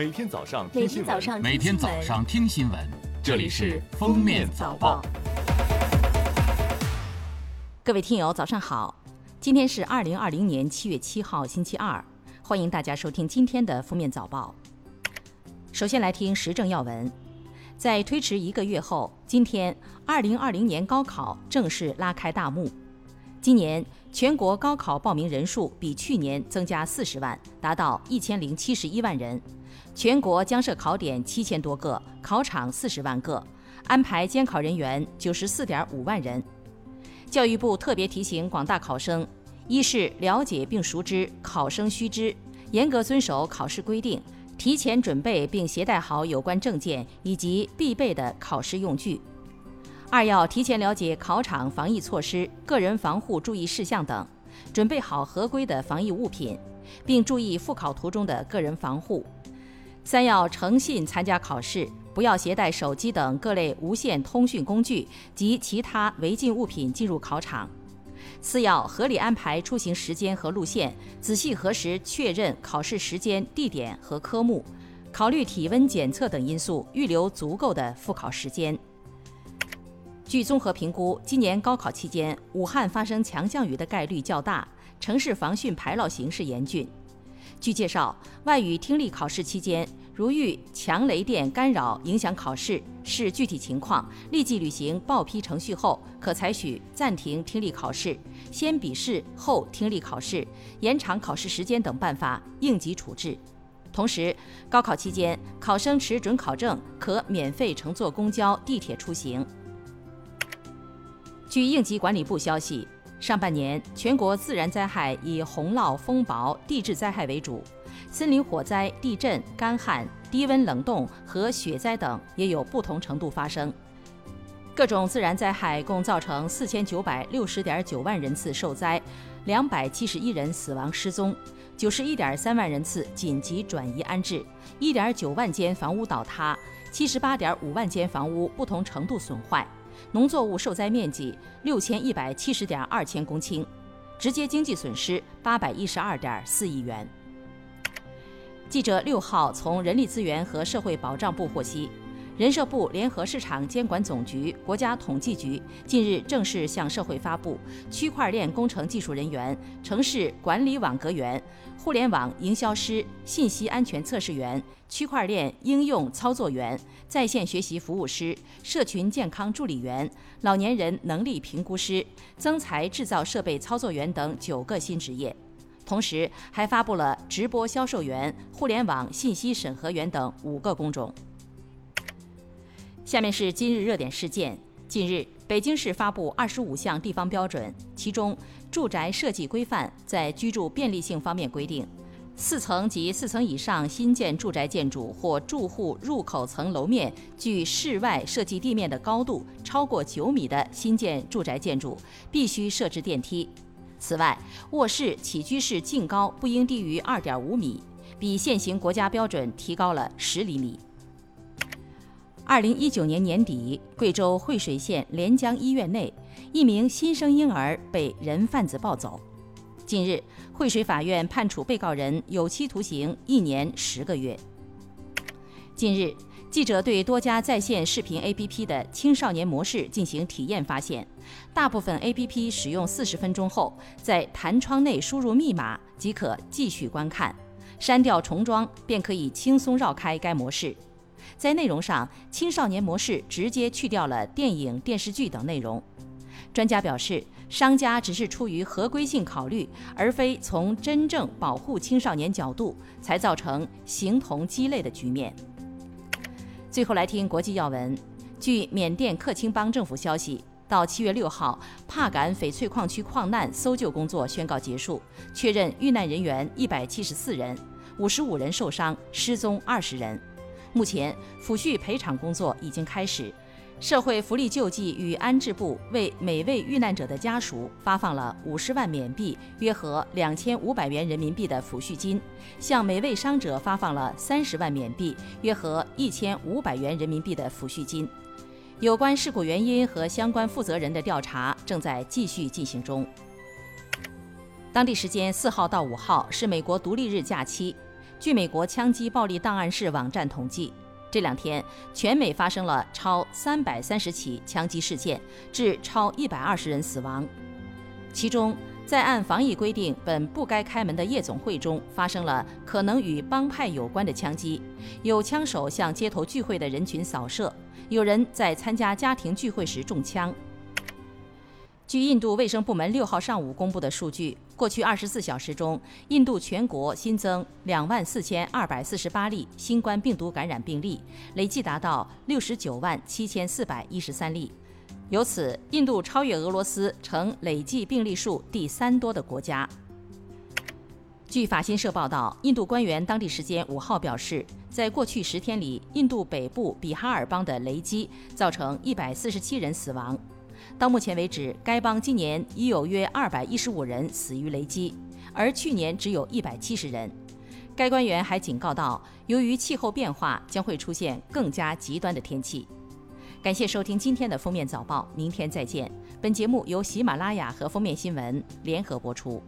每天早上每听新闻，天早上每天早上听新闻，这里是《封面早报》。各位听友，早上好！今天是二零二零年七月七号，星期二，欢迎大家收听今天的《封面早报》。首先来听时政要闻，在推迟一个月后，今天二零二零年高考正式拉开大幕。今年全国高考报名人数比去年增加四十万，达到一千零七十一万人。全国将设考点七千多个，考场四十万个，安排监考人员九十四点五万人。教育部特别提醒广大考生：一是了解并熟知考生须知，严格遵守考试规定，提前准备并携带好有关证件以及必备的考试用具；二要提前了解考场防疫措施、个人防护注意事项等，准备好合规的防疫物品，并注意复考途中的个人防护；三要诚信参加考试。不要携带手机等各类无线通讯工具及其他违禁物品进入考场。四要合理安排出行时间和路线，仔细核实确认考试时间、地点和科目，考虑体温检测等因素，预留足够的复考时间。据综合评估，今年高考期间，武汉发生强降雨的概率较大，城市防汛排涝形势严峻。据介绍，外语听力考试期间，如遇强雷电干扰影响考试，视具体情况立即履行报批程序后，可采取暂停听力考试、先笔试后听力考试、延长考试时间等办法应急处置。同时，高考期间，考生持准考证可免费乘坐公交、地铁出行。据应急管理部消息，上半年全国自然灾害以洪涝、风雹、地质灾害为主。森林火灾、地震、干旱、低温冷冻和雪灾等也有不同程度发生。各种自然灾害共造成四千九百六十点九万人次受灾，两百七十一人死亡失踪，九十一点三万人次紧急转移安置，一点九万间房屋倒塌，七十八点五万间房屋不同程度损坏，农作物受灾面积六千一百七十点二千公顷，直接经济损失八百一十二点四亿元。记者六号从人力资源和社会保障部获悉，人社部联合市场监管总局、国家统计局近日正式向社会发布区块链工程技术人员、城市管理网格员、互联网营销师、信息安全测试员、区块链应用操作员、在线学习服务师、社群健康助理员、老年人能力评估师、增材制造设备操作员等九个新职业。同时，还发布了直播销售员、互联网信息审核员等五个工种。下面是今日热点事件。近日，北京市发布二十五项地方标准，其中住宅设计规范在居住便利性方面规定，四层及四层以上新建住宅建筑或住户入口层楼面距室外设计地面的高度超过九米的新建住宅建筑，必须设置电梯。此外，卧室、起居室净高不应低于二点五米，比现行国家标准提高了十厘米。二零一九年年底，贵州惠水县连江医院内，一名新生婴儿被人贩子抱走。近日，惠水法院判处被告人有期徒刑一年十个月。近日，记者对多家在线视频 APP 的青少年模式进行体验，发现，大部分 APP 使用四十分钟后，在弹窗内输入密码即可继续观看，删掉重装便可以轻松绕开该模式。在内容上，青少年模式直接去掉了电影、电视剧等内容。专家表示，商家只是出于合规性考虑，而非从真正保护青少年角度，才造成形同鸡肋的局面。最后来听国际要闻。据缅甸克钦邦政府消息，到七月六号，帕敢翡翠矿区矿难搜救工作宣告结束，确认遇难人员一百七十四人，五十五人受伤，失踪二十人。目前，抚恤赔偿工作已经开始。社会福利救济与安置部为每位遇难者的家属发放了五十万缅币（约合两千五百元人民币）的抚恤金，向每位伤者发放了三十万缅币（约合一千五百元人民币）的抚恤金。有关事故原因和相关负责人的调查正在继续进行中。当地时间四号到五号是美国独立日假期。据美国枪击暴力档案室网站统计，这两天全美发生了超三百三十起枪击事件，致超一百二十人死亡。其中，在按防疫规定本不该开门的夜总会中，发生了可能与帮派有关的枪击，有枪手向街头聚会的人群扫射，有人在参加家庭聚会时中枪。据印度卫生部门六号上午公布的数据，过去二十四小时中，印度全国新增两万四千二百四十八例新冠病毒感染病例，累计达到六十九万七千四百一十三例。由此，印度超越俄罗斯，成累计病例数第三多的国家。据法新社报道，印度官员当地时间五号表示，在过去十天里，印度北部比哈尔邦的雷击造成一百四十七人死亡。到目前为止，该邦今年已有约二百一十五人死于雷击，而去年只有一百七十人。该官员还警告到，由于气候变化，将会出现更加极端的天气。感谢收听今天的封面早报，明天再见。本节目由喜马拉雅和封面新闻联合播出。